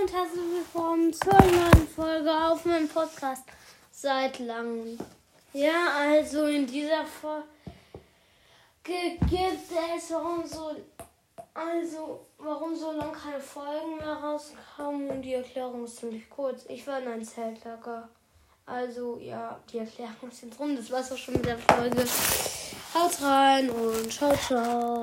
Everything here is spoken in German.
und herzlich willkommen zur neuen Folge auf meinem Podcast seit langem. Ja, also in dieser Folge gibt es, warum so, also warum so lange keine Folgen mehr rauskamen und die Erklärung ist ziemlich kurz. Ich war in einem Zeltlager. Also ja, die Erklärung ist jetzt rum. Das war's auch schon mit der Folge. Haut rein und ciao, ciao.